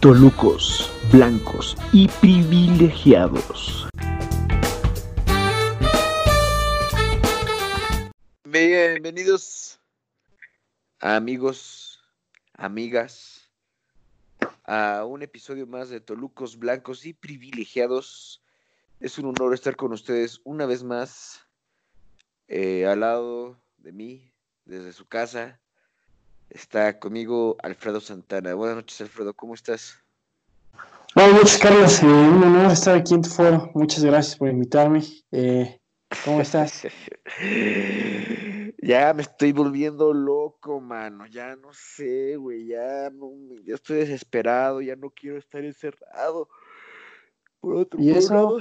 Tolucos, blancos y privilegiados. Bienvenidos amigos, amigas, a un episodio más de Tolucos Blancos y Privilegiados. Es un honor estar con ustedes una vez más eh, al lado de mí, desde su casa. Está conmigo Alfredo Santana. Buenas noches, Alfredo, ¿cómo estás? Buenas noches, Carlos. Eh, un honor estar aquí en tu foro. Muchas gracias por invitarme. Eh, ¿Cómo estás? ya me estoy volviendo loco, mano. Ya no sé, güey. Ya, no, ya estoy desesperado. Ya no quiero estar encerrado. Por otro ¿Y eso?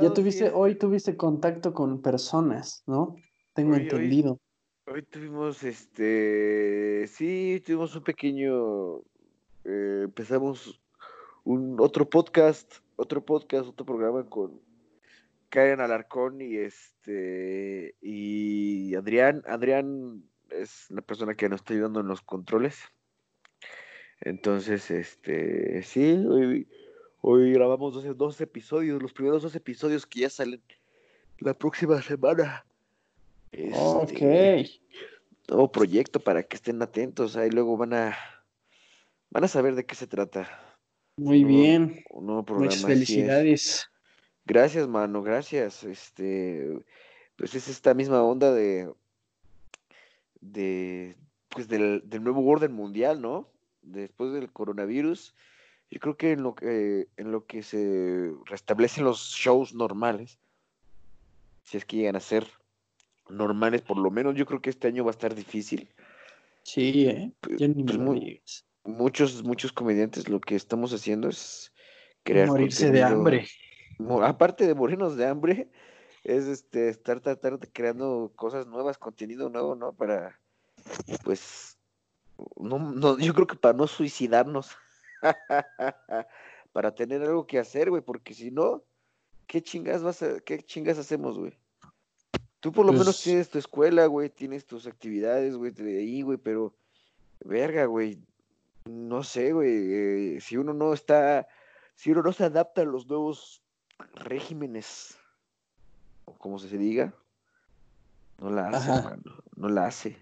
ya tuviste, hoy tuviste contacto con personas, ¿no? Tengo entendido. Hoy, tuvimos, este, sí, tuvimos un pequeño, eh, empezamos un otro podcast, otro podcast, otro programa con Karen Alarcón y este y Adrián. Adrián es la persona que nos está ayudando en los controles. Entonces, este, sí, hoy, hoy grabamos dos, dos episodios, los primeros dos episodios que ya salen la próxima semana. Este, ok. Nuevo proyecto para que estén atentos. Ahí luego van a van a saber de qué se trata. Muy bien. Muchas felicidades. Gracias, mano, gracias. Este, pues es esta misma onda de, de, pues del, nuevo orden mundial, ¿no? Después del coronavirus, yo creo que en lo que, en lo que se restablecen los shows normales, si es que llegan a ser normales, por lo menos yo creo que este año va a estar difícil. Sí, ¿eh? Pues, muchos, muchos comediantes lo que estamos haciendo es crear. Morirse de hambre aparte de morirnos de hambre, es este estar tratar de creando cosas nuevas, contenido nuevo, ¿no? Para, pues, no, no, yo creo que para no suicidarnos, para tener algo que hacer, güey, porque si no, ¿qué chingas vas a, qué chingas hacemos, güey? Tú por lo menos pues tienes tu escuela, güey, tienes tus actividades, güey, de ahí, güey, pero, verga, güey, no sé, güey, eh, si uno no está, si uno no se adapta a los nuevos regímenes, o como se diga, no la hace, no la hace.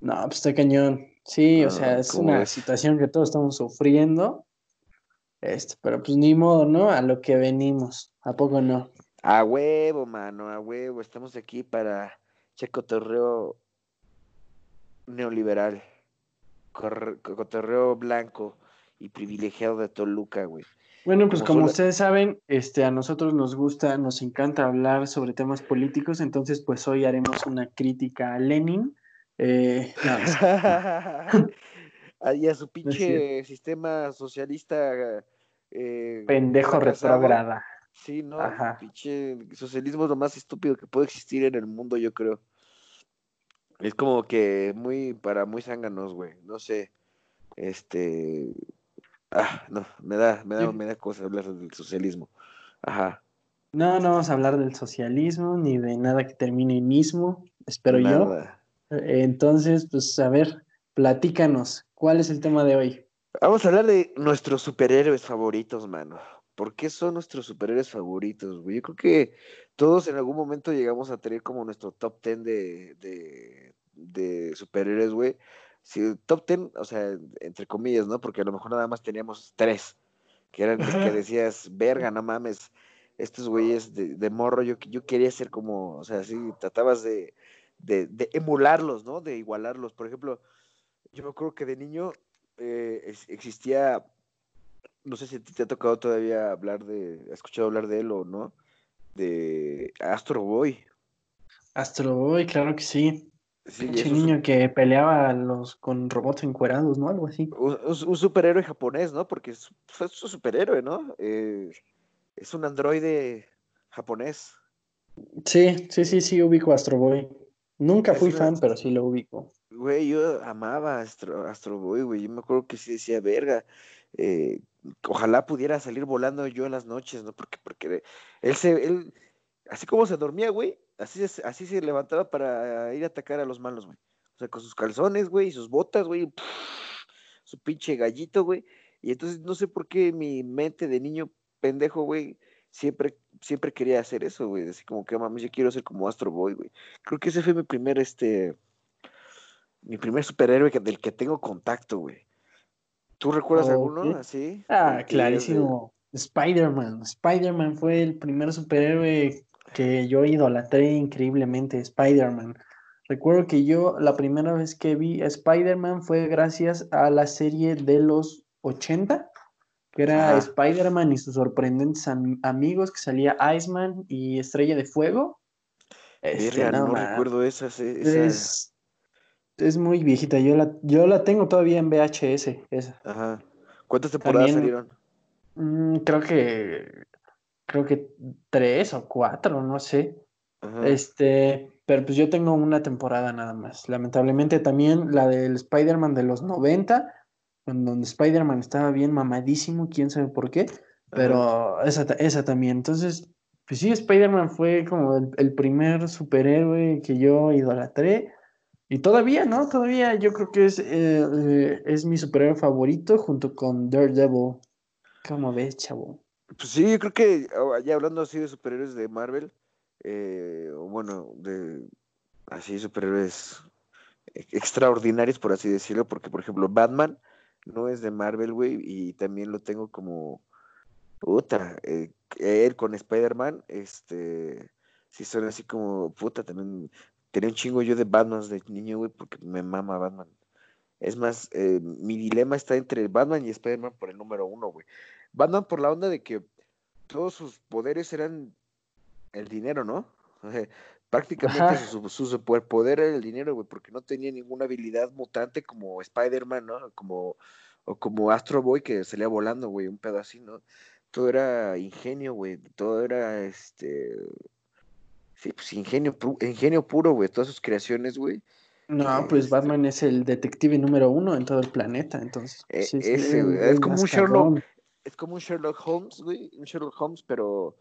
No, pues está cañón. Sí, o sea, es una situación que todos estamos sufriendo. Este, pero pues ni modo, ¿no? A lo que venimos. ¿A poco no? A huevo, mano, a huevo. Estamos aquí para checotorreo neoliberal. Cotorreo blanco y privilegiado de Toluca, güey. Bueno, pues como, ustedes saben, este, a nosotros nos gusta, nos encanta hablar sobre temas políticos, entonces pues hoy haremos una crítica a Lenin. Eh, y a su pinche sistema socialista. Eh, Pendejo retrógrada. Sí, no, pinche socialismo es lo más estúpido que puede existir en el mundo, yo creo. Es como que muy, para muy zánganos, güey, no sé. Este, Ah, no, me da, me da, me da cosa hablar del socialismo. Ajá. No, no vamos a hablar del socialismo ni de nada que termine en mismo, espero yo. Entonces, pues a ver, platícanos, ¿cuál es el tema de hoy? Vamos a hablar de nuestros superhéroes favoritos, mano. ¿Por qué son nuestros superhéroes favoritos, güey? Yo creo que todos en algún momento llegamos a tener como nuestro top ten de, de, de superhéroes, güey si top ten, o sea, entre comillas, ¿no? Porque a lo mejor nada más teníamos tres, que eran que decías, verga, no mames, estos güeyes de, de morro, yo, yo quería ser como, o sea, sí, tratabas de, de, de, emularlos, ¿no? De igualarlos. Por ejemplo, yo me acuerdo que de niño eh, existía, no sé si te ha tocado todavía hablar de, has escuchado hablar de él o no, de Astro Boy. Astro Boy, claro que sí. Sí, niño que peleaba los, con robots encuerados, ¿no? Algo así. Un, superhéroe japonés, ¿no? Porque es, un superhéroe, ¿no? Eh, es un androide japonés. Sí, sí, sí, sí, ubico a Astro Boy. Nunca fui fan, pero sí lo ubico. Güey, yo amaba Astro, Astro Boy, güey. Yo me acuerdo que sí decía, verga, eh, ojalá pudiera salir volando yo en las noches, ¿no? Porque, porque él se, él, así como se dormía, güey, así, así se levantaba para ir a atacar a los malos, güey. O sea, con sus calzones, güey, y sus botas, güey, su pinche gallito, güey. Y entonces no sé por qué mi mente de niño pendejo, güey, siempre, siempre quería hacer eso, güey. Así como que, mames, yo quiero ser como Astro Boy, güey. Creo que ese fue mi primer, este, mi primer superhéroe del que tengo contacto, güey. ¿Tú recuerdas alguno así? Ah, clarísimo. Spider-Man. Spider-Man fue el primer superhéroe que yo idolatré increíblemente, Spider-Man. Recuerdo que yo la primera vez que vi a Spider-Man fue gracias a la serie de los 80, que era Spider-Man y sus sorprendentes amigos, que salía Iceman y Estrella de Fuego. Este, no, recuerdo esa, Es, es, muy viejita, yo la, yo la tengo todavía en VHS. Esa. Ajá. ¿Cuántas temporadas salieron? Mm, creo que creo que tres o cuatro, no sé. Este, pero pues yo tengo una temporada nada más. Lamentablemente también la del Spider-Man de los 90, en donde Spider-Man estaba bien mamadísimo, quién sabe por qué, pero esa, esa, también. Entonces, pues sí, Spider-Man fue como el, primer superhéroe que yo idolatré. Y todavía, ¿no? Todavía yo creo que es, eh, eh, es mi superhéroe favorito junto con Daredevil. ¿Cómo ves, chavo? Pues sí, yo creo que ah, ya hablando así de superhéroes de Marvel, eh, bueno, de así superhéroes extraordinarios, por así decirlo, porque por ejemplo Batman no es de Marvel, güey, y también lo tengo como, puta, eh, él con Spider-Man, este, sí son así como, puta, también tenía un chingo yo de Batman de niño, güey, porque me mama Batman. Es más, eh, mi dilema está entre Batman y Spider-Man por el número uno, güey. Batman por la onda de que todos sus poderes eran el dinero, ¿no? prácticamente su, su, superpoder era el dinero, güey, porque no tenía ninguna habilidad mutante como Spider-Man, ¿no? Como, o como Astro Boy que salía volando, güey, un pedo así, ¿no? Todo era ingenio, güey, todo era, este, sí, pues ingenio, ingenio puro, güey, todas sus creaciones, güey. No, pues este Batman es el detective número uno en todo el planeta, entonces. E, ese, es como un Sherlock, es como un Sherlock Holmes, güey, un Sherlock Holmes, pero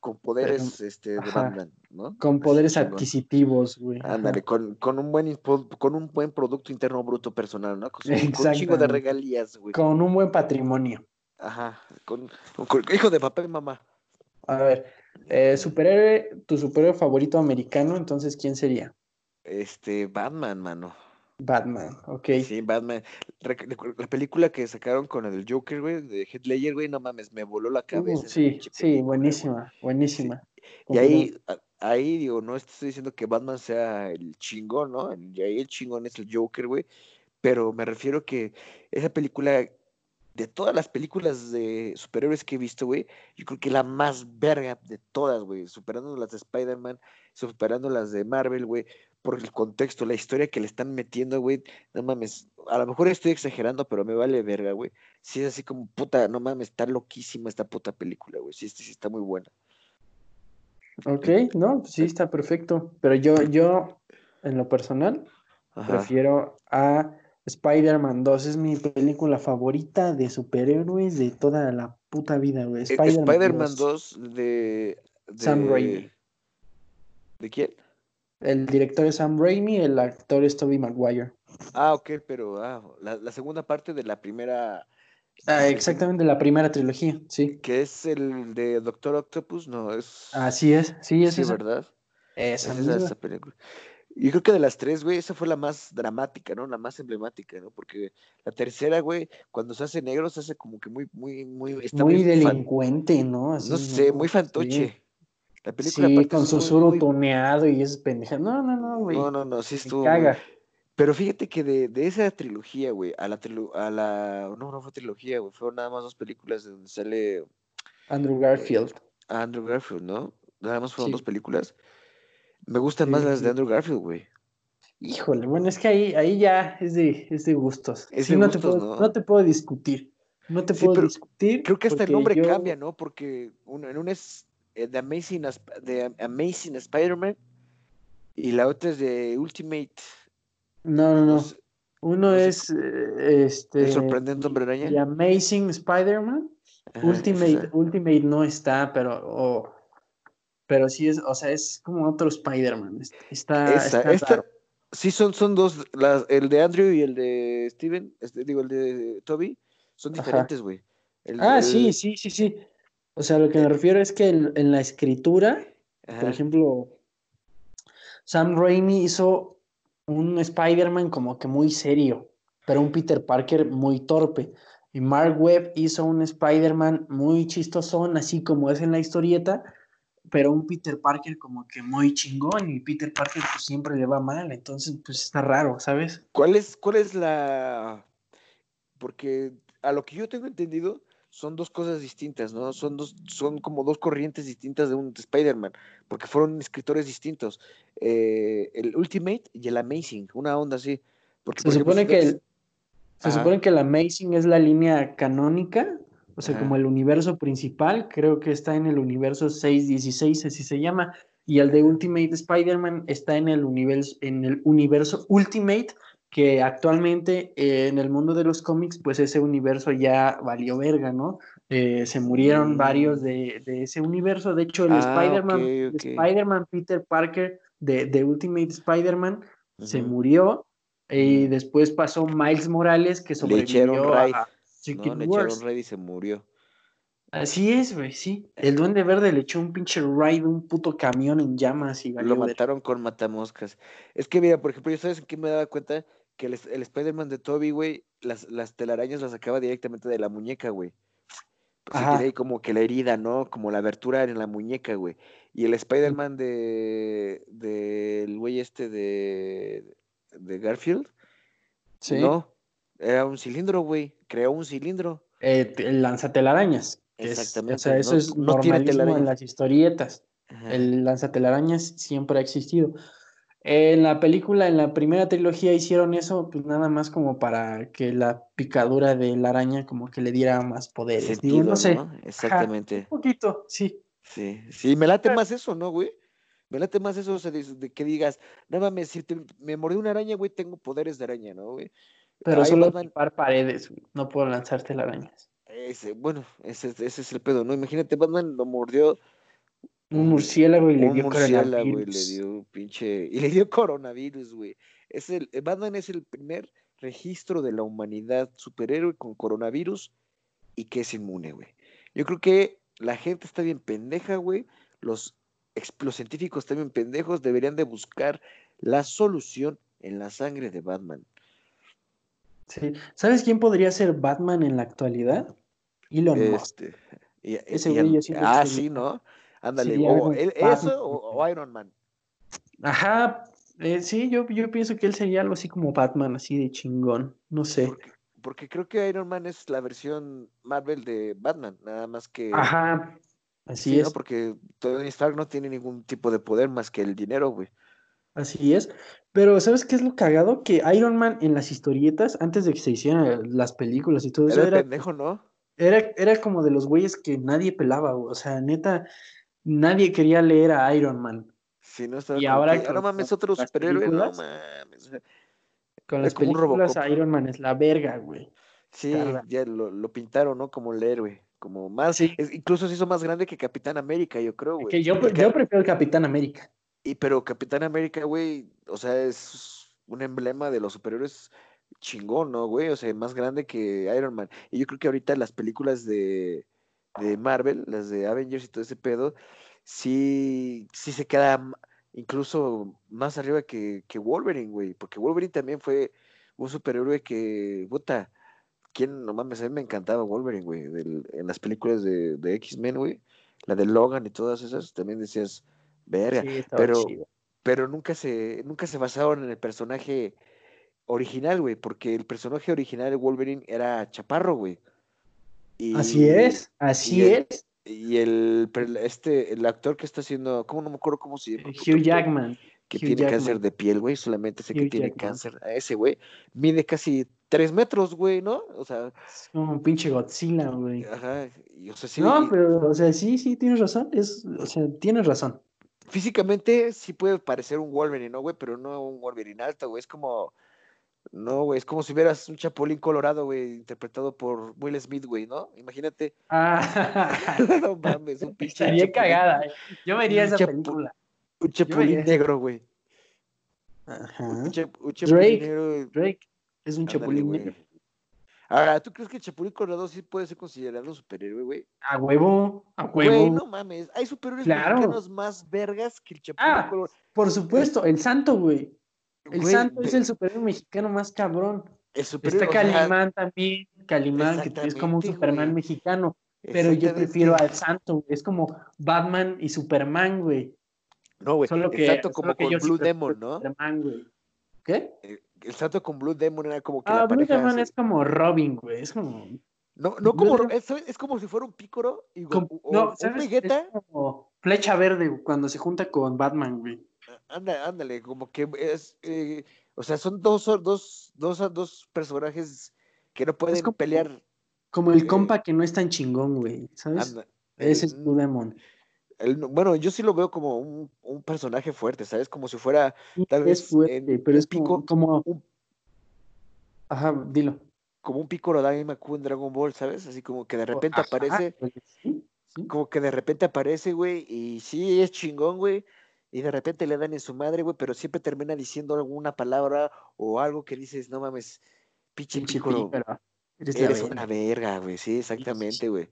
con poderes este, de Batman, ¿no? Con poderes adquisitivos, güey. Ándale, con, con, un buen, con un buen Producto Interno Bruto personal, ¿no? Con, un chingo de regalías, güey. Con un buen patrimonio. Ajá, con, hijo de papá y mamá. A ver, eh, superhéroe, tu superhéroe favorito americano, entonces, ¿quién sería? Este, Batman, mano. Batman, ok. Sí, Batman. La película que sacaron con el Joker, güey, de Heath Ledger, güey, no mames, me voló la uh, cabeza. sí, sí, buenísima, buenísima. Y ahí, ahí digo, no estoy diciendo que Batman sea el chingón, ¿no? Y ahí el chingón es el Joker, güey. Pero me refiero que esa película, de todas las películas de superhéroes que he visto, güey, yo creo que la más verga de todas, güey, superando las de Spider-Man, superando las de Marvel, güey, por el contexto, la historia que le están metiendo, güey. No mames, a lo mejor estoy exagerando, pero me vale verga, güey. Sí es así como, puta, no mames, está loquísima esta puta película, güey. Sí, sí, está muy buena. Ok, no, pues sí, está perfecto. Pero yo, yo, en lo personal, prefiero a Spider-Man 2. Es mi película favorita de superhéroes de toda la puta vida, güey. E, Spider-Man 2. de, de... Sam Raimi. ¿De quién? El director es Sam Raimi, el actor es Tobey Maguire. Ah, ok, pero ah, la, segunda parte de la primera. Ah, exactamente, la primera trilogía, sí. Que es el de Doctor Octopus, no, es. Así es, sí, es sí, ¿verdad? Esa, es esa película. Y creo que de las tres, güey, esa fue la más dramática, ¿no? La más emblemática, ¿no? Porque la tercera, güey, cuando se hace negro, se hace como que muy, muy, muy. muy, delincuente, ¿no? no sé, muy fantoche. La película sí, con su tuneado y es pendeja. No, no, no, güey. No, no, no, sí estuvo. Caga. Pero fíjate que de, de esa trilogía, güey, a la a la no, no fue trilogía, güey, fueron nada más dos películas de donde sale Andrew Garfield. Eh, Andrew Garfield, ¿no? Nada más fueron dos películas. Me gustan más las de Andrew Garfield, güey. Híjole, bueno, es que ahí, ahí ya es de, es de gustos. Es de no, te puedo, ¿no? no te puedo discutir. No te puedo discutir. Creo que hasta el nombre cambia, ¿no? Porque uno, en un es The eh, Amazing, de Amazing Spider-Man y la otra es de Ultimate. No, no, no. Uno es eh, este. El sorprendente hombre araña. The Amazing Spider-Man. Ultimate, Ultimate no está, pero. Pero sí es, o sea, es como otro Spider-Man. Está, esta, Sí, son, son dos, las, el de Andrew y el de Steven, este, digo, el de Toby, son diferentes, güey. Ah, sí, sí, sí, sí. O sea, lo que me refiero es que en, la escritura, por ejemplo, Sam Raimi hizo un Spider-Man como que muy serio, pero un Peter Parker muy torpe. Y Mark Webb hizo un Spider-Man muy chistosón, así como es en la historieta, pero un Peter Parker como que muy chingón y Peter Parker pues siempre le va mal, entonces pues está raro, ¿sabes? ¿Cuál es, cuál es la... Porque a lo que yo tengo entendido son dos cosas distintas, ¿no? Son, dos, son como dos corrientes distintas de un Spider-Man, porque fueron escritores distintos. Eh, el Ultimate y el Amazing, una onda así. Porque, se supone que el, se supone que el Amazing es la línea canónica, o sea, como el universo principal, creo que está en el universo 616, así se llama, y el de Ultimate Spider-Man está en el, universo, en el universo Ultimate, que actualmente eh, en el mundo de los cómics, pues ese universo ya valió verga, ¿no? Eh, se murieron varios mm. de, ese universo. De hecho, el ah, Spider-Man Spider Peter Parker de, de Ultimate Spider-Man se murió y después pasó Miles Morales que sobrevivió a Secret no, Wars. Le echaron y se murió. Así es, güey, sí. El Duende Verde le echó un pinche ride, un puto camión en llamas y Lo mataron con matamoscas. Es que, mira, por ejemplo, yo sabes en qué me daba cuenta que el, el Spider-Man de Toby, güey, las, las telarañas las sacaba directamente de la muñeca, güey. Pues ahí como que la herida, ¿no? Como la abertura en la muñeca, güey. Y el Spider-Man de del güey este de, de Garfield, ¿Sí? no, era un cilindro, güey. Creó un cilindro. Eh, el lanzatelarañas. Exactamente. o sea, eso es no en las historietas. El lanzatelarañas siempre ha existido. En la película, en la primera trilogía hicieron eso, pues nada más como para que la picadura de la araña como que le diera más poderes. no sé. Exactamente. un poquito, sí. Sí, sí, me late más eso, ¿no, güey? Me late más eso de, que digas, no mames, si me mordió una araña, güey, tengo poderes de araña, ¿no, güey? Pero solo Batman... paredes, no puedo lanzarte la araña. Ese, bueno, ese, ese es el pedo, ¿no? Imagínate, Batman lo mordió un murciélago y le dio murciélago y le dio pinche. Y le dio coronavirus, güey. Es el, Batman es el primer registro de la humanidad superhéroe con coronavirus y que es inmune, güey. Yo creo que la gente está bien pendeja, güey. Los, los científicos están bien pendejos. Deberían de buscar la solución en la sangre de Batman. Sí. ¿Sabes quién podría ser Batman en la actualidad? Elon Musk. Este, Ese güey Ah, sí, ¿no? Ándale, o eso o, Iron Man. Ajá, eh, sí, yo, yo pienso que él sería algo así como Batman, así de chingón, no sé. Porque, creo que Iron Man es la versión Marvel de Batman, nada más que... Ajá, así es. Porque Tony Stark no tiene ningún tipo de poder más que el dinero, güey. Así es. Pero, ¿sabes qué es lo cagado? Que Iron Man en las historietas, antes de que se hicieran las películas y todo eso, era... pendejo, ¿no? Era, era como de los güeyes que nadie pelaba, o sea, neta, nadie quería leer a Iron Man. Sí, no y ahora que, no mames, otro superhéroe, no mames. Con las películas Iron Man es la verga, güey. Sí, ya lo, pintaron, ¿no? Como el héroe, como más, incluso se hizo más grande que Capitán América, yo creo, güey. Que yo, yo prefiero el Capitán América. Y pero Capitán América, güey, o sea, es un emblema de los superhéroes chingón, ¿no, güey? O sea, más grande que Iron Man. Y yo creo que ahorita las películas de, de Marvel, las de Avengers y todo ese pedo, sí, sí se queda incluso más arriba que, que Wolverine, güey, porque Wolverine también fue un superhéroe que, puta, ¿quién, no mames, a mí me encantaba Wolverine, güey, en las películas de, de X-Men, güey, la de Logan y todas esas, también decías, verga, pero, pero nunca se, nunca se basaron en el personaje original, güey, porque el personaje original de Wolverine era Chaparro, güey así es, así es. Y el, este, el actor que está haciendo, ¿cómo no me acuerdo cómo se llama? Hugh Jackman. Que tiene cáncer de piel, güey, solamente sé que tiene cáncer. A ese, güey, mide casi tres metros, güey, ¿no? O sea. Es como un pinche Godzilla, güey. Ajá. Y, o sea, sí, no, pero, o sea, sí, sí, tienes razón. Es, o sea, tienes razón. Físicamente sí puede parecer un Wolverine, ¿no, güey? Pero no un Wolverine alto, güey. Es como no, güey, es como si vieras un Chapulín Colorado, güey, interpretado por Will Smith, güey, ¿no? Imagínate. Ah. no mames, un pinche. Estaría cagada, eh. Yo vería esa película. Un Chapulín negro, güey. Ajá. Un, Drake, negro. Drake es un Chapulín negro. Ahora, ¿tú crees que Chapulín Colorado sí puede ser considerado un superhéroe, güey? A huevo, a Güey, huevo. no mames. Hay superhéroes Claro. mexicanos más vergas que el Chapulín Ah, Colorado. Por supuesto, el santo, güey. El Güey, santo es el superhéroe mexicano más cabrón. el superhéroe, Está o sea, Calimán también, Calimán, que es como un Superman güey. mexicano, pero yo prefiero al santo, güey. Es como Batman y Superman, güey. No, güey. Solo que, el santo solo como que con Blue Demon, ¿no? Superman, güey. ¿Qué? El, el santo con Blue Demon era como que Ah, la Blue. Demon es como Robin, güey. Es como. No, no Blue como. Demon- Es, es como si fuera un pícoro y, o, no, un ¿sabes? Vegeta. Es como flecha verde cuando se junta con Batman, güey. Anda, ándale, como que es. eh, o sea, son dos, dos, dos, dos personajes que no pueden como- pelear. Como el Eh, compa que no es tan chingón, güey. ¿Sabes? Ese es Blue Demon. Bueno, yo sí lo veo como un, un personaje fuerte, ¿sabes? Como si fuera tal es vez fuerte, en pero es pico- como- un- Ajá, dilo. como un Piccolo Daimaku en Dragon Ball, ¿sabes? Así como que de repente Ajá, aparece, pues, sí, sí. como que de repente aparece, güey, y sí es chingón, güey, y de repente le dan en su madre, güey, pero siempre termina diciendo alguna palabra o algo que dices, no mames, pinche Piccolo. Eres una verga, güey, sí, exactamente, güey. Sí,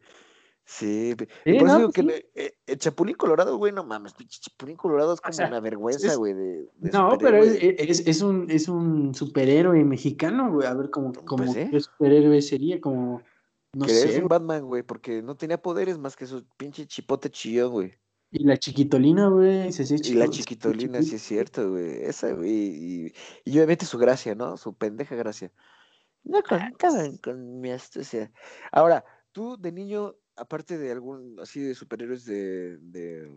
Sí, por eso no, digo que sí. le- eh, el Chapulín Colorado, güey, no mames, pinche Chapulín Colorado es como sea, una vergüenza, es- güey, de, de No, pero es, superhéroe. es, es un, es un superhéroe mexicano, güey. A ver, como Pues sí. qué superhéroe sería, como, no que sé. es un. Batman, güey, porque no tenía poderes más que su pinche chipote chillón, güey. Y la chiquitolina, güey. se hacía Y la chiquitolina, sí es cierto, güey. Esa, güey. Y, y obviamente su gracia, ¿no? Su pendeja gracia. No con, con, con mi astucia. Ahora, tú de niño, aparte de algún, así de superhéroes de, de,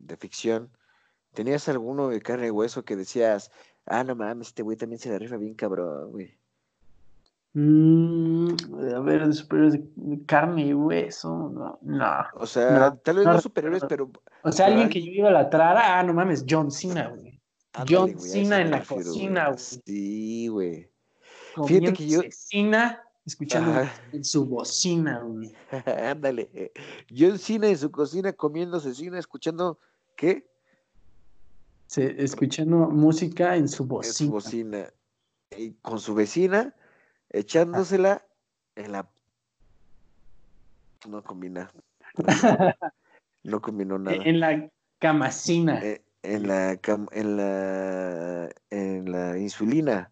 de ficción, ¿tenías alguno de carne y hueso que decías, ah, no mames, este güey también se la rifa bien cabrón, güey? Mm, a ver, de superhéroes de, carne y hueso. No, no. O sea, No, tal vez no no superhéroes, pero O sea, alguien que yo iba a la trara, ah, no mames, John Cena, güey. ándale, John güey, Cena en la refiero, cocina, güey. Sí, güey. Fíjate que yo- escuchando Ajá. en su bocina, güey. Ándale. John Cena en su cocina comiendo cecina, escuchando, ¿qué? Se- escuchando música en su En bocina. su bocina. Y con su vecina, echándosela en la... No combina. No combinó nada. en la camacina. Eh, En la, cam- en la, en la insulina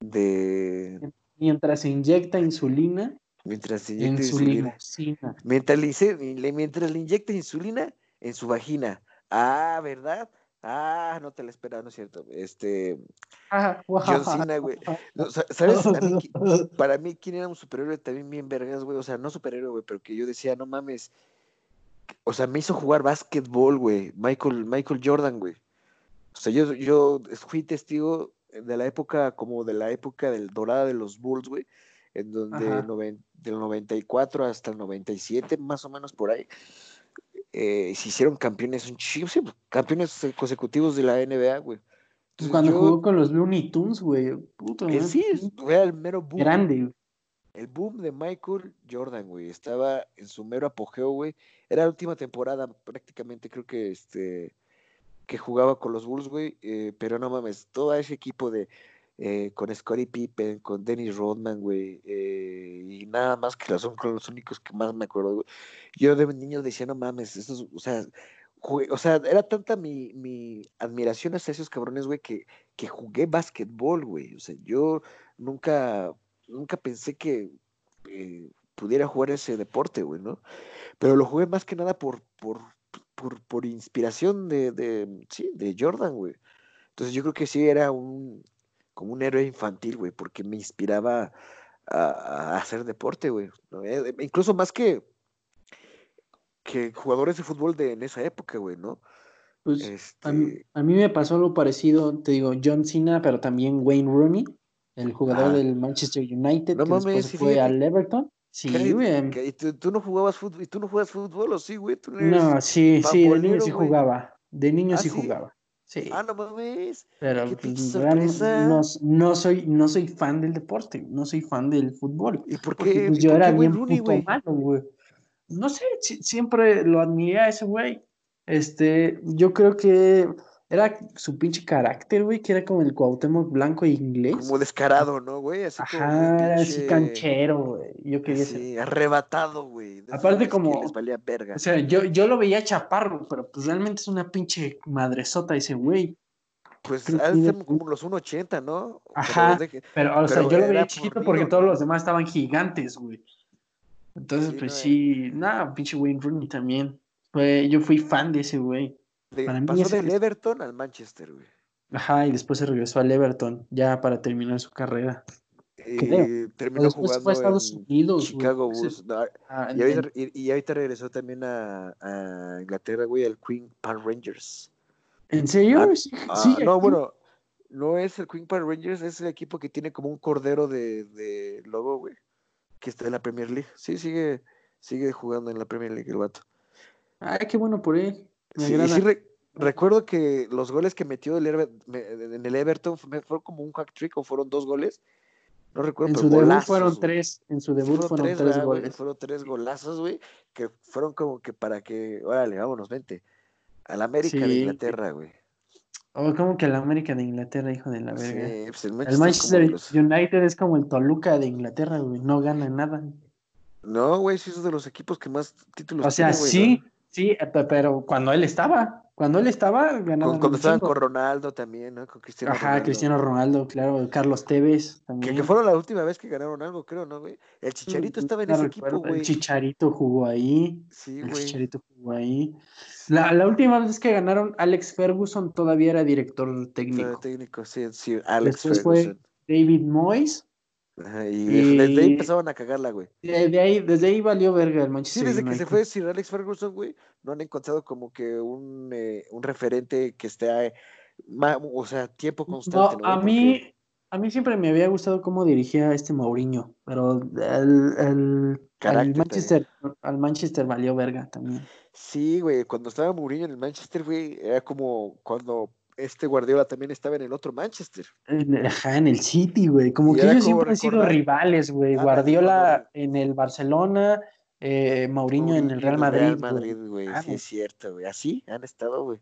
de... mientras se inyecta insulina Mientras se en inyecta su insulina. limusina. Mientras le, mientras inyecta insulina en su vagina. Ah, ¿verdad? Ah, no te la esperaba, no es cierto. Este, Ajá, John Cena, güey. No, ¿Sabes? Mí para mí, ¿quién era un superhéroe también bien vergas, güey? O sea, no superhéroe, güey, pero que yo decía, no mames. O sea, me hizo jugar básquetbol, güey. Michael, Michael Jordan, güey. O sea, yo, yo fui testigo de la época, como de la época del dorada de los Bulls, güey. En donde noven- del 94 hasta el 97, más o menos por ahí. eh, se hicieron campeones, un chingo, sí, campeones consecutivos de la NBA, güey. Entonces, Cuando yo- jugó con los Looney Tunes, güey. Puto, eh, sí, era el mero boom. grande. güey. El boom de Michael Jordan, güey. Estaba en su mero apogeo, güey. Era la última temporada, prácticamente, creo que este que jugaba con los Bulls, güey. eh, pero no mames, todo ese equipo de eh, con Scottie Pippen, con Dennis Rodman, güey. eh, y nada más que son los únicos que más me acuerdo, güey. Yo de niño decía, no mames, estos, o sea, o sea, era tanta mi, mi admiración hacia esos cabrones, güey, que, que jugué básquetbol, güey. O sea, yo nunca nunca pensé que pudiera jugar ese deporte, güey, ¿no? Pero lo jugué más que nada por, por, por, por inspiración de, de, sí, de Jordan, güey. Entonces yo creo que sí era un, como un héroe infantil, güey, porque me inspiraba a, a hacer deporte, güey. ¿no? Eh, incluso más que, que jugadores de fútbol de en esa época, güey, ¿no? Pues a, mí, Este, a mí me pasó algo parecido, te digo, John Cena, pero también Wayne Rooney, el jugador Ah. del Manchester United, No que mames, después sí, fue al Everton. Sí, ¿qué- güey. y tú, tú no jugabas fútbol, y tú no juegas fútbol, ¿o sí, güey? Tú no sí, sí, de niño sí jugaba. De niño ¿Ah, sí sí? jugaba. Sí. Ah, no mames. Pero pues, no, no soy, no soy fan del deporte, no soy fan del fútbol. ¿Y por Porque qué? pues, ¿Y yo por era qué bien Rooney, puto malo, güey. No sé, si- siempre lo admiré a ese güey. Este, yo creo que era su pinche carácter, güey, que era como el Cuauhtémoc blanco e inglés. Como descarado, ¿no, güey? Así Ajá, era así canchero, güey. Yo quería sí, arrebatado, güey. Aparte como... Les valía verga. O sea, yo, yo lo veía chaparro, pero pues realmente es una pinche madresota ese güey. Pues hace como los 1.80, ¿no? Ajá, pero, o sea, yo lo veía chiquito porque todos los demás estaban gigantes, güey. Entonces, pues sí, nada, pinche Wayne Rooney también. yo fui fan de ese güey. Pasó del Everton al Manchester, güey. Ajá, y después se regresó al Everton, ya para terminar su carrera. Eh, terminó jugando fue a Estados Unidos, Chicago Bulls. Ah, y, ahorita, y, ahorita, regresó también a, a Inglaterra, güey, al Queen Park Rangers. ¿En serio? Ah, sí, ah, no, bueno, no es el Queen Park Rangers, es el equipo que tiene como un cordero de, de logo, güey que está en la Premier League. Sí, sigue, sigue jugando en la Premier League el vato. Ay, qué bueno por él. Sí, recuerdo que los goles que metió el en el Everton fueron como un hack trick o fueron dos goles. No recuerdo. En su debut fueron tres. En su debut fueron, tres, goles. fueron tres golazos, güey, que fueron como que para que, órale, vámonos, vente. Al América de Inglaterra, güey. Oh, como que el América de Inglaterra, hijo de la verga. Sí, pues el Manchester, United es como el Toluca de Inglaterra, güey. No gana nada. No, güey, sí es de los equipos que más títulos O sea, sí, sí, eh, pero cuando él estaba, cuando él estaba, ganaba. Cuando estaban con Ronaldo también, ¿no? Con Cristiano Ajá, Cristiano Ronaldo, claro. Carlos Tevez también. Que, fueron la última vez que ganaron algo, creo, ¿no, güey? El Chicharito estaba en ese equipo, güey. El Chicharito jugó ahí. Sí, güey. El Chicharito jugó ahí. La, la, última vez que ganaron, Alex Ferguson todavía era director técnico. técnico, sí, sí, Alex Después fue David Moyes. Y, desde ahí empezaron a cagarla, güey. De, ahí, desde ahí valió verga el Manchester Sí, desde que se fue Sir Alex Ferguson, güey, no han encontrado como que un, eh, un referente que esté, o sea, tiempo constante. No, a mí, a mí siempre me había gustado cómo dirigía este Mourinho, pero el, el, Manchester, al Manchester valió verga también. Sí, güey, cuando estaba Mourinho en el Manchester, güey, era como cuando este Guardiola también estaba en el otro Manchester. Ajá, en el City, güey. Como que ellos siempre han sido rivales, güey. Guardiola en el Barcelona, eh, Mourinho en el Real Madrid. Real Madrid, güey. Ah, sí, es cierto, güey. Así han estado, güey.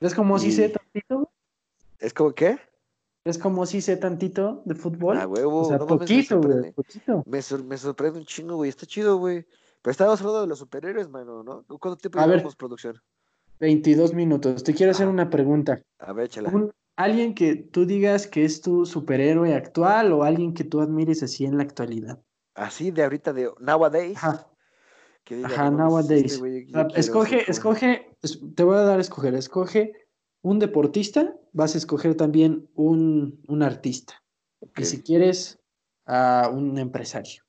¿Es como si sé tantito? ¿Es como qué? Es como si sé tantito de fútbol. Ah, huevo. O sea, poquito, güey. Me, me sorprende un chingo, güey. Está chido, güey. Pero estábamos hablando de los superhéroes, mano, ¿no? ¿Cuánto tiempo llevamos producción? 22 minutos. Te quiero hacer ah. una pregunta. A ver, échala. alguien que tú digas que es tu superhéroe actual o alguien que tú admires así en la actualidad. Así de ahorita, de nowadays. Ajá. Ajá, nowadays. Este escoge, escoge, te voy a dar a escoger. Escoge un deportista, vas a escoger también un, un artista. Y si quieres, a un empresario.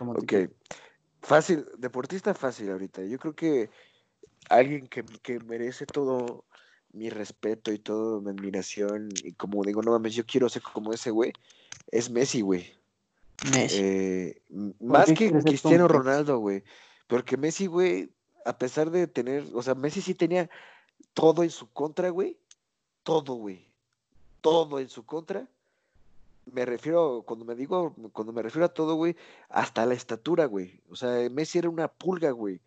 ok. Fácil, deportista fácil ahorita. Yo creo que alguien que, merece todo mi respeto y toda mi admiración, y como digo, no mames, yo quiero ser como ese güey, es Messi, güey. Messi. Eh, más que Cristiano Ronaldo, güey. Porque Messi, güey, a pesar de tener, o sea, Messi sí tenía todo en su contra, güey. Todo, güey. Todo en su contra me refiero, cuando me digo, cuando me refiero a todo, güey, hasta la estatura, güey. O sea, Messi era una pulga, güey.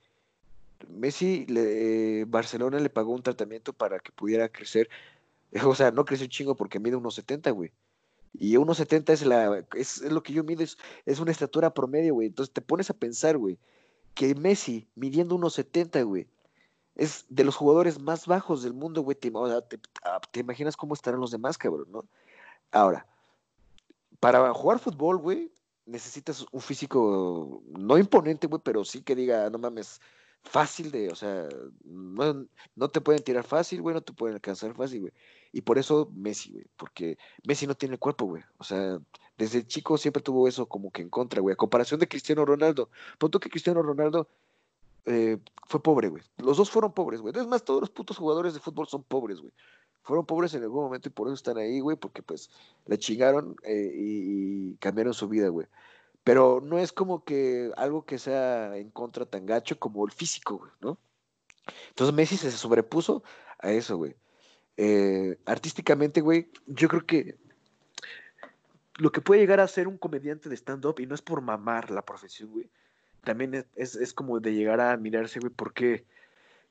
Messi, le, Barcelona le pagó un tratamiento para que pudiera crecer. O sea, no creció un chingo porque mide unos 70, güey. Y 1.70 es, la, es, lo que yo mido, es, es una estatura promedio, güey. Entonces te pones a pensar, güey, que Messi, midiendo 1.70, güey, es de los jugadores más bajos del mundo, güey. Te, te, te, imaginas cómo estarán los demás, cabrón, ¿no? Ahora, para jugar fútbol, güey, necesitas un físico no imponente, güey, pero sí que diga, no mames, fácil de, o sea, no, te pueden tirar fácil, güey, no te pueden alcanzar fácil, güey. Y por eso Messi, güey, porque Messi no tiene cuerpo, güey. O sea, desde chico siempre tuvo eso como que en contra, güey. A comparación de Cristiano Ronaldo. Punto que Cristiano Ronaldo eh, fue pobre, güey. Los dos fueron pobres, güey. Es más, todos los putos jugadores de fútbol son pobres, güey fueron pobres en algún momento y por eso están ahí, güey, porque pues la chingaron eh, y, cambiaron su vida, güey. Pero no es como que algo que sea en contra tan gacho como el físico, güey, ¿no? Entonces Messi se sobrepuso a eso, güey. Eh, artísticamente, güey, yo creo que lo que puede llegar a ser un comediante de stand-up, y no es por mamar la profesión, güey, también es, como de llegar a mirarse, güey, porque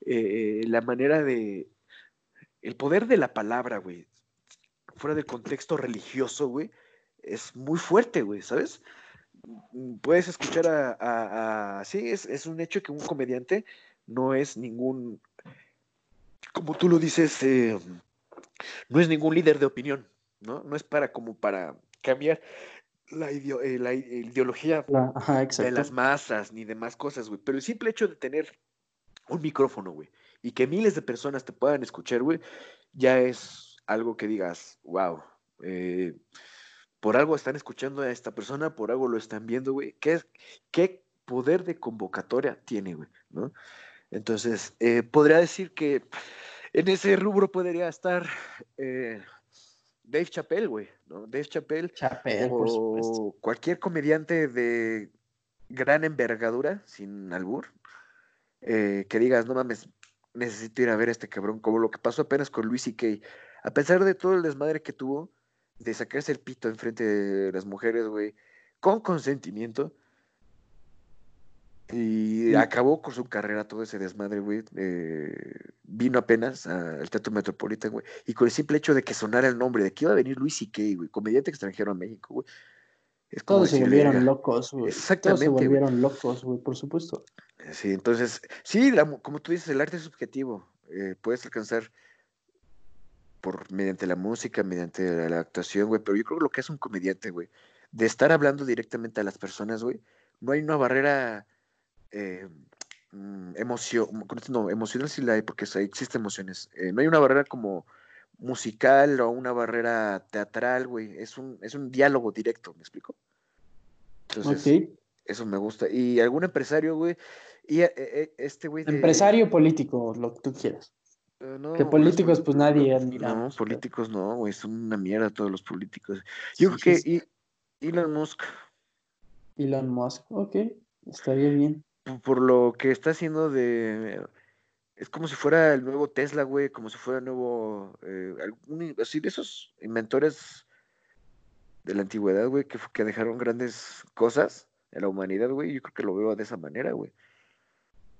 eh, la manera de, el poder de la palabra, güey, fuera del contexto religioso, güey, es muy fuerte, güey, ¿sabes? Puedes escuchar a... sí, es, un hecho que un comediante no es ningún, como tú lo dices, eh, no es ningún líder de opinión, ¿no? No es para como para cambiar la, eh, ideología de las masas ni demás cosas, güey. Pero el simple hecho de tener un micrófono, güey, y que miles de personas te puedan escuchar, güey, ya es algo que digas, wow, eh, por algo están escuchando a esta persona, por algo lo están viendo, güey. ¿Qué, qué poder de convocatoria tiene, güey? ¿no? Entonces, eh, podría decir que en ese rubro podría estar eh, Dave Chappelle, güey, ¿no? Dave Chappelle, o cualquier comediante de gran envergadura, sin albur, eh, que digas, no mames, necesito ir a ver a este cabrón, como lo que pasó apenas con Luis y Kay. A pesar de todo el desmadre que tuvo, de sacarse el pito enfrente de las mujeres, güey, con consentimiento. Y acabó con su carrera todo ese desmadre, güey. Eh, vino apenas al Teatro Metropolitan, güey. Y con el simple hecho de que sonara el nombre, de que iba a venir Luis C.K., güey, comediante extranjero a México, güey. Todos se volvieron locos, güey. Exactamente. Todos se volvieron locos, güey, por supuesto. Sí, entonces, sí, como tú dices, el arte es subjetivo. Eh, puedes alcanzar por mediante la música, mediante la, actuación, güey, pero yo creo que lo que es un comediante, güey, de estar hablando directamente a las personas, güey, no hay una barrera eh, mm, emoción, no, emocional sí la hay, porque existen emociones, eh, no hay una barrera como musical o una barrera teatral, güey, es un, es un diálogo directo, ¿me explico? Entonces, eso me gusta. Y algún empresario, güey, y eh, este güey... Empresario político, lo que tú quieras. Eh, que políticos, pues nadie admira. No, políticos no, güey, son una mierda todos los políticos. Yo creo que Elon Musk. Elon Musk, ok, estaría bien. Por, lo que está haciendo de. Es como si fuera el nuevo Tesla, güey, como si fuera el nuevo. Eh, así de esos inventores de la antigüedad, güey, que, que dejaron grandes cosas en la humanidad, güey. Yo creo que lo veo de esa manera, güey.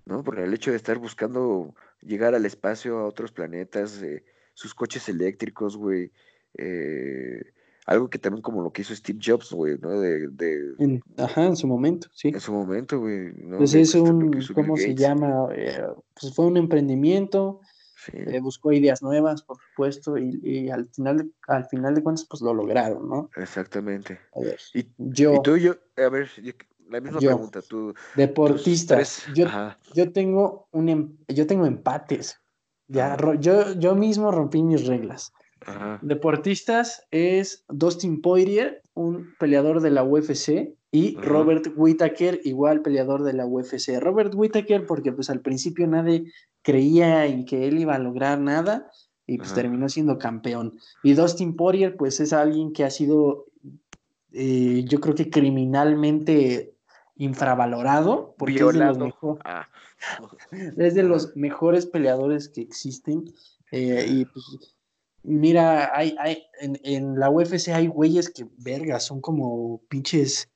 ¿no? Por el hecho de estar buscando llegar al espacio, a otros planetas, eh, sus coches eléctricos, güey. Eh, algo que también como lo que hizo Steve Jobs, güey, ¿no? De, ajá, en su momento, sí. En su momento, güey. ¿no? Pues es un, ¿cómo se llama? Eh, pues fue un emprendimiento, sí. buscó ideas nuevas, por supuesto, y, al final al final de cuentas, pues lo lograron, ¿no? Exactamente. A ver, y, yo... Y tú yo, a ver, la misma pregunta, tú. Deportistas. Yo, yo, tengo un em, yo tengo empates. Ya, yo, yo mismo rompí mis reglas. Deportistas es Dustin Poirier, un peleador de la UFC, y Robert Whittaker, igual peleador de la UFC. Robert Whittaker, porque pues al principio nadie creía en que él iba a lograr nada y pues terminó siendo campeón. Y Dustin Poirier, pues es alguien que ha sido, eh, yo creo que criminalmente infravalorado, porque es de, los ah. es de los mejores peleadores que existen. Eh, y pues, mira, hay, hay, en, la UFC hay güeyes que, verga, son como pinches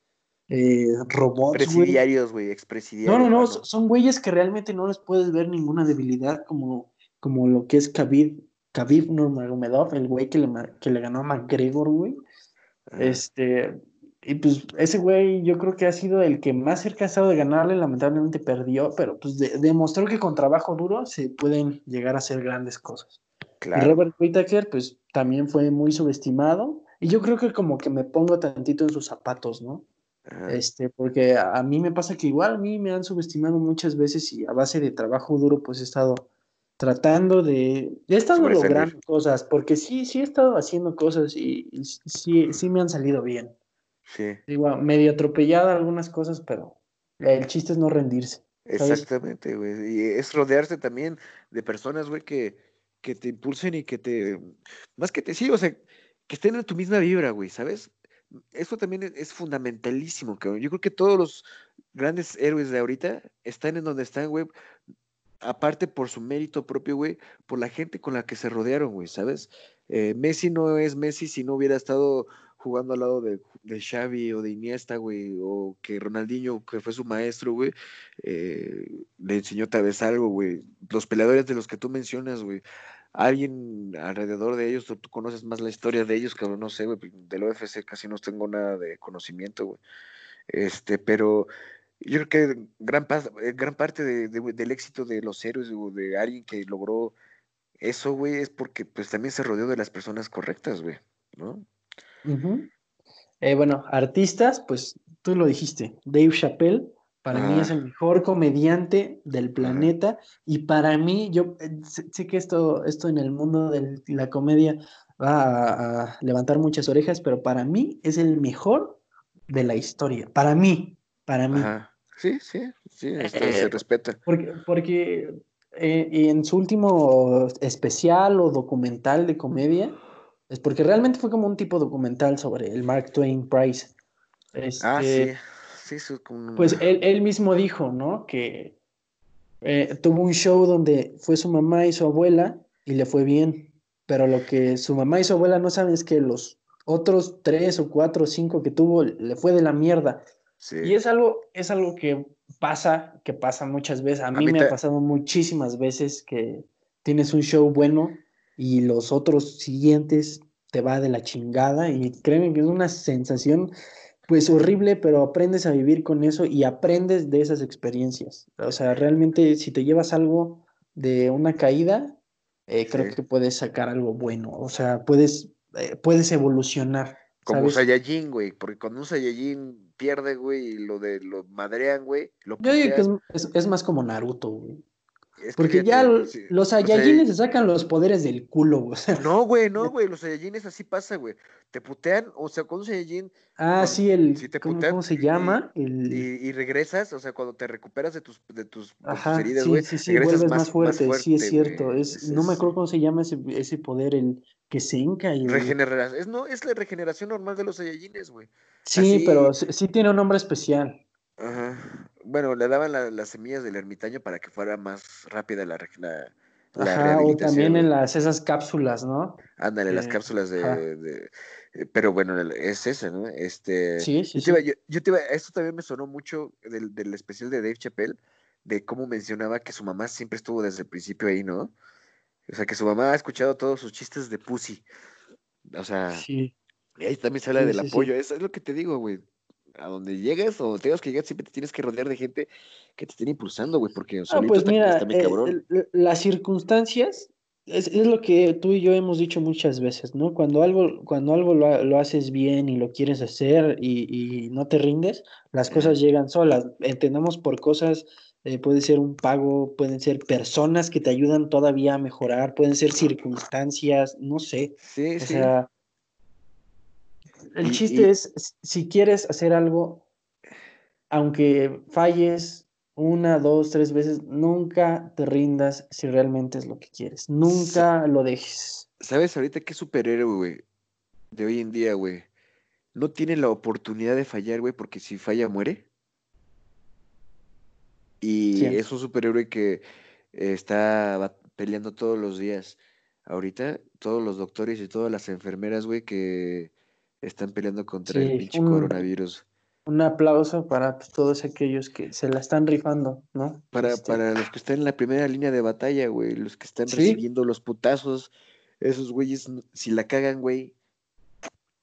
eh, robots. Presidiarios, güey, expresidiarios. No, no, no, son güeyes que realmente no les puedes ver ninguna debilidad, como, como lo que es Khabib, Khabib Nurmagomedov, el güey que le, que le ganó a McGregor, güey. Este, y pues ese güey yo creo que ha sido el que más cerca ha estado de ganarle, lamentablemente perdió, pero pues demostró que con trabajo duro se pueden llegar a hacer grandes cosas. Claro. Y Robert Whittaker pues también fue muy subestimado y yo creo que como que me pongo tantito en sus zapatos, ¿no? Este, porque a, mí me pasa que igual a mí me han subestimado muchas veces y a base de trabajo duro pues he estado tratando de... He estado logrando cosas, porque sí, sí he estado haciendo cosas y, y sí, sí me han salido bien. Sí. Igual, medio atropellada algunas cosas, pero el chiste es no rendirse. Exactamente, güey. Y es rodearse también de personas, güey, que, que te impulsen y que te. Más que te. Sí, o sea, que estén en tu misma vibra, güey, ¿sabes? Eso también es, fundamentalísimo, cabrón. Yo creo que todos los grandes héroes de ahorita están en donde están, güey. Aparte por su mérito propio, güey, por la gente con la que se rodearon, güey, ¿sabes? Eh, Messi no es Messi si no hubiera estado jugando al lado de, de Xavi o de Iniesta, güey, o que Ronaldinho, que fue su maestro, güey, eh, le enseñó tal vez algo, güey. Los peleadores de los que tú mencionas, güey, alguien alrededor de ellos, tú, tú conoces más la historia de ellos, que no sé, güey, del UFC casi no tengo nada de conocimiento, güey. Este, pero yo creo que gran, eh, gran parte del éxito de los héroes de alguien que logró eso, güey, es porque pues también se rodeó de las personas correctas, güey, ¿no? Eh, bueno, artistas, pues tú lo dijiste, Dave Chappelle, para mí es el mejor comediante del planeta y para mí, yo eh, sé, que esto, esto en el mundo de la comedia va a, levantar muchas orejas, pero para mí es el mejor de la historia, para mí, para mí. Sí, sí, sí, esto se respeta. Porque, porque eh, en su último especial o documental de comedia, es porque realmente fue como un tipo documental sobre el Mark Twain Prize. ah, este, sí. sí Pues él, mismo dijo, ¿no? Que eh, tuvo un show donde fue su mamá y su abuela y le fue bien, pero lo que su mamá y su abuela no saben es que los otros tres o cuatro o cinco que tuvo le fue de la mierda. Y es algo, es algo que pasa, que pasa muchas veces. A mí, me ha pasado muchísimas veces que tienes un show bueno y los otros siguientes te va de la chingada y créeme que es una sensación pues horrible, pero aprendes a vivir con eso y aprendes de esas experiencias. O sea, realmente si te llevas algo de una caída, eh, creo que puedes sacar algo bueno. O sea, puedes, eh, puedes evolucionar. Como Saiyajin, güey, porque cuando un Saiyajin pierde, güey, y lo de lo madrean, güey. Lo Yo digo que es, es, más como Naruto, güey. Porque ya los Saiyajines se sacan los poderes del culo, güey. No, güey, no, güey. Los Saiyajines así pasa, güey. Te putean, o sea, cuando un Saiyajin. Ah, sí, el. ¿cómo, se llama? Y, el... y, regresas, o sea, cuando te recuperas de tus, de tus, heridas, güey. Sí, sí, sí, vuelves más, fuerte, Sí, es cierto. Es, no me acuerdo cómo se llama ese, ese poder, el que se hinca. Y... Regeneración. Es, no, es la regeneración normal de los Saiyajines, güey. Sí, pero sí tiene un nombre especial. Ajá. Bueno, le daban las semillas del ermitaño para que fuera más rápida la, la, Ajá, O también en las esas cápsulas, ¿no? Ándale, las cápsulas de, eh, pero bueno, es ese, ¿no? Este. Sí, sí. Yo, yo, te iba, esto también me sonó mucho del, del especial de Dave Chappelle, de cómo mencionaba que su mamá siempre estuvo desde el principio ahí, ¿no? O sea, que su mamá ha escuchado todos sus chistes de pussy. O sea, sí. y ahí también se habla del apoyo. Eso es lo que te digo, güey a donde llegues o tengas que llegar, siempre te tienes que rodear de gente que te estén impulsando, güey, porque ah, pues mira, eh, las circunstancias es, es, lo que tú y yo hemos dicho muchas veces, ¿no? Cuando algo, cuando algo lo, lo haces bien y lo quieres hacer y, y no te rindes, las cosas llegan solas. Entendamos por cosas, eh, puede ser un pago, pueden ser personas que te ayudan todavía a mejorar, pueden ser circunstancias, no sé. Sí, o sí. Sea, el chiste es, si quieres hacer algo, aunque falles una, dos, tres veces, nunca te rindas si realmente es lo que quieres. Nunca lo dejes. ¿Sabes ahorita qué superhéroe, güey? De hoy en día, güey. No tiene la oportunidad de fallar, güey, porque si falla, muere. Y es un superhéroe que está peleando todos los días. Ahorita, todos los doctores y todas las enfermeras, güey, que están peleando contra el pinche coronavirus. Un aplauso para pues, todos aquellos que se la están rifando, ¿no? Para, este para los que están en la primera línea de batalla, güey, los que están recibiendo los putazos, esos güeyes, si la cagan, güey,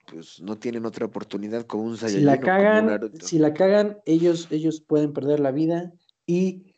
pues no tienen otra oportunidad con un Saiyajin. Si la cagan, si la cagan, ellos, ellos pueden perder la vida y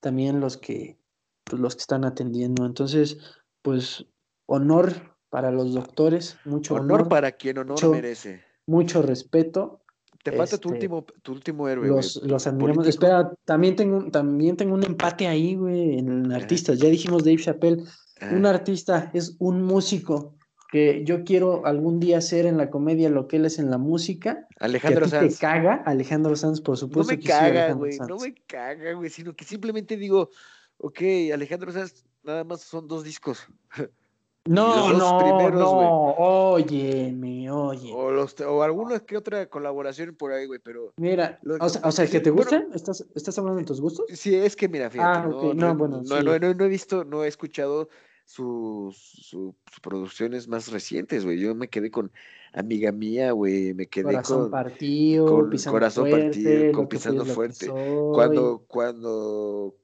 también los que, pues, los que están atendiendo. Entonces, pues, honor para los doctores, mucho honor. para quien honor merece. Mucho respeto. Te falta tu, este, último, tu último héroe. Los, los admiramos. Espera, también tengo, también tengo un empate ahí, güey, en artistas. Ya dijimos Dave Chappelle. Un artista es un músico que yo quiero algún día hacer en la comedia lo que él es en la música. Alejandro Sanz. te caga, Alejandro Sanz, por supuesto. No me caga, güey, no me caga, güey, sino que simplemente digo, ok, Alejandro Sanz, nada más son dos discos. No, no, no, óyeme, oye. O, los, o alguna que otra colaboración por ahí, güey, pero... Mira, o sea, o sea ¿que te gustan? ¿Estás, ¿Estás hablando de tus gustos? Sí, es que mira, fíjate, ah, no, no, bueno, no, no, no, he visto, no he escuchado sus, sus producciones más recientes, güey. Yo me quedé con Amiga Mía, güey, me quedé corazón con... Partido, con Corazón Partido, con Pisando Fuerte. Cuando, cuando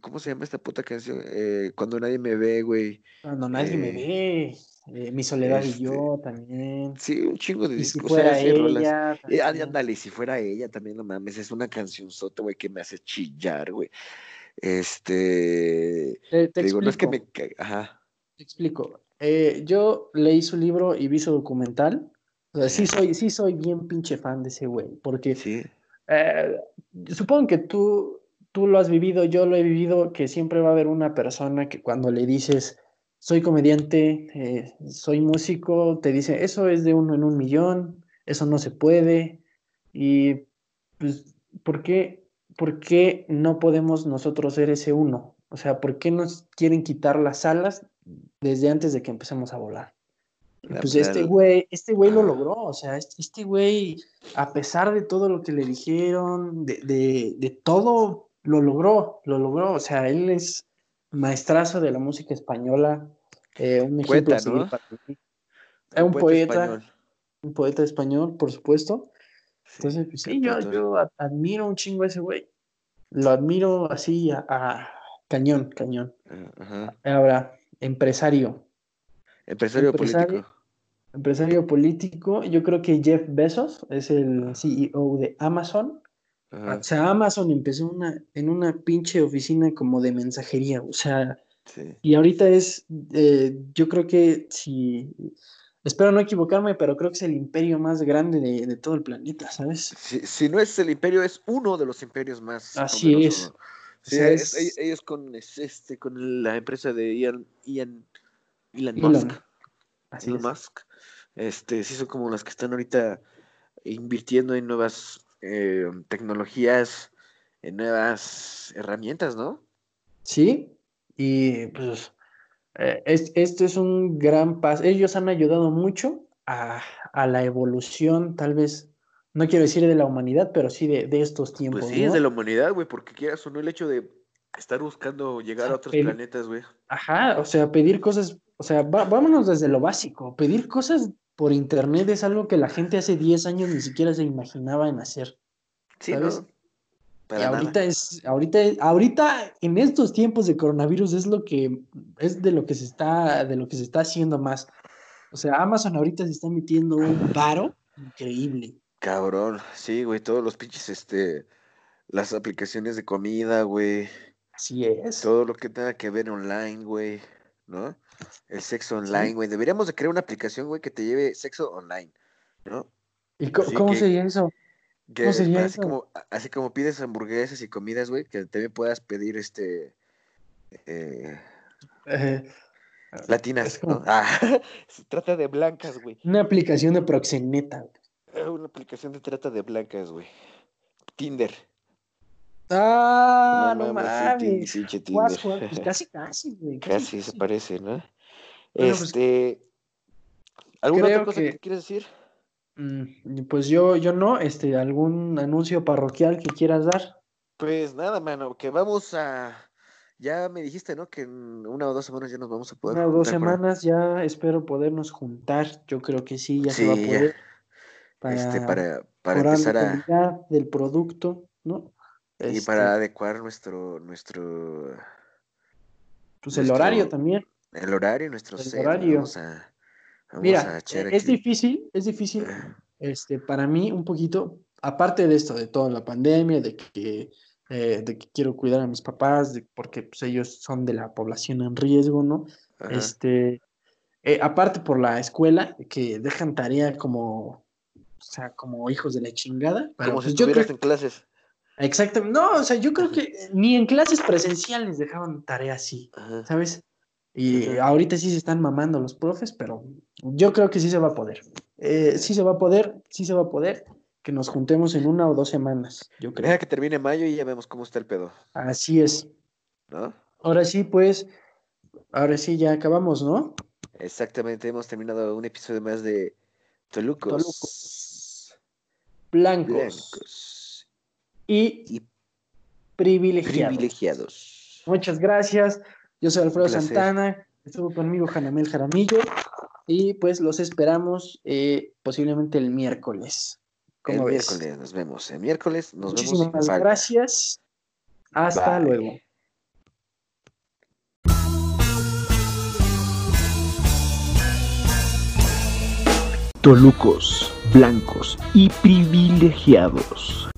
¿cómo se llama esta puta canción? Eh, cuando nadie me ve, güey. Cuando nadie me ve. mi soledad y yo este, también. Sí, un chingo de discos. Si fuera ella. ándale, si fuera ella también, no mames, es una canción sota, güey, que me hace chillar, güey. Este. Te, digo, no es que me. Ajá. Te explico. yo leí su libro y vi su documental. O sea, sí soy, sí soy bien pinche fan de ese güey, porque sí. Eh, supongo que tú, tú lo has vivido, yo lo he vivido, que siempre va a haber una persona que cuando le dices, soy comediante, eh, soy músico, te dice, eso es de uno en un millón, eso no se puede. Y pues, ¿por qué, ¿por qué no podemos nosotros ser ese uno? O sea, ¿por qué nos quieren quitar las alas desde antes de que empecemos a volar? pues este güey, este güey lo logró, o sea, este güey, a pesar de todo lo que le dijeron, de, de, de, todo, lo logró, lo logró, o sea, él es maestrazo de la música española, eh, un poeta, ¿no? Es un, poeta, un poeta español, por supuesto. Entonces, pues, sí, yo, yo, admiro un chingo a ese güey. Lo admiro así a, cañón, cañón. Ahora, empresario. Empresario, empresario político empresario político, yo creo que Jeff Bezos es el CEO de Amazon. O sea, Amazon empezó una, en una pinche oficina como de mensajería, o sea, y ahorita es, eh, yo creo que si, espero no equivocarme, pero creo que es el imperio más grande de, todo el planeta, ¿sabes? Si, no es el imperio, es uno de los imperios más. Así es. Sí, ellos con, este, con la empresa de Elon, Elon, Musk. Elon Musk este, sí son como las que están ahorita invirtiendo en nuevas eh, tecnologías, en nuevas herramientas, ¿no? Sí, y pues eh, esto es un gran paso. Ellos han ayudado mucho a, la evolución, tal vez, no quiero decir de la humanidad, pero sí de, estos tiempos. Pues sí, es de la humanidad, güey, porque quieras o no el hecho de estar buscando llegar a otros planetas, güey. Ajá, o sea, pedir cosas, o sea, vámonos desde lo básico, pedir cosas por internet es algo que la gente hace 10 años ni siquiera se imaginaba en hacer. Sí, ¿sabes? y ahorita es, ahorita, ahorita en estos tiempos de coronavirus es lo que es de lo que se está, de lo que se está haciendo más. O sea, Amazon ahorita se está metiendo un paro increíble. Cabrón, sí, güey, todos los pinches, este, las aplicaciones de comida, güey. Así es. Todo lo que tenga que ver online, güey, ¿no? El sexo online, güey. Deberíamos de crear una aplicación, güey, que te lleve sexo online, ¿no? ¿Y cómo, sería eso? ¿Cómo sería así Como, así como pides hamburguesas y comidas, güey, que también puedas pedir este... Eh, latinas, ¿no? Ah, se trata de blancas, güey. Una aplicación de proxeneta. Ah, una aplicación de trata de blancas, güey. Tinder. Ah, no, mames. Pues casi, casi, güey. Casi, se parece, ¿no? Pues, este. ¿Alguna otra cosa que... quieres decir? Mm, pues yo, yo no, este, algún anuncio parroquial que quieras dar. Pues nada, mano, que vamos a. Ya me dijiste, ¿no? Que en una o dos semanas ya nos vamos a poder. Una o dos semanas ya espero podernos juntar. Yo creo que sí, ya se va a poder. este, para, para empezar a. del producto, ¿no? Y para este adecuar nuestro, nuestro. Pues el horario también. El horario, nuestro el horario. Mira, e, es difícil, es difícil, este, para mí un poquito, aparte de esto, de toda la pandemia, de que, eh, de que quiero cuidar a mis papás, de, porque pues, ellos son de la población en riesgo, ¿no? Este, eh, aparte por la escuela, que dejan tarea como, o sea, como hijos de la chingada. como si pues, estuvieras en clases. Exactamente. No, o sea, yo creo que ni en clases presenciales dejaban tarea así, ¿sabes? Y ahorita sí se están mamando los profes, pero yo creo que sí se va a poder. Eh, sí se va a poder, sí se va a poder que nos juntemos en una o dos semanas, yo creo. Deja que termine mayo y ya vemos cómo está el pedo. Así es. ¿No? Ahora sí, pues, ahora sí ya acabamos, ¿no? Exactamente, hemos terminado un episodio más de Tolucos. Tolucos. Blancos y, privilegiados. Muchas gracias. Yo soy Alfredo Santana, estuvo conmigo Janamel Jaramillo y pues los esperamos eh, posiblemente el miércoles. El ves? miércoles nos vemos. El miércoles nos Muchísimas vemos. Muchísimas gracias. Hasta luego. Tolucos, blancos y privilegiados.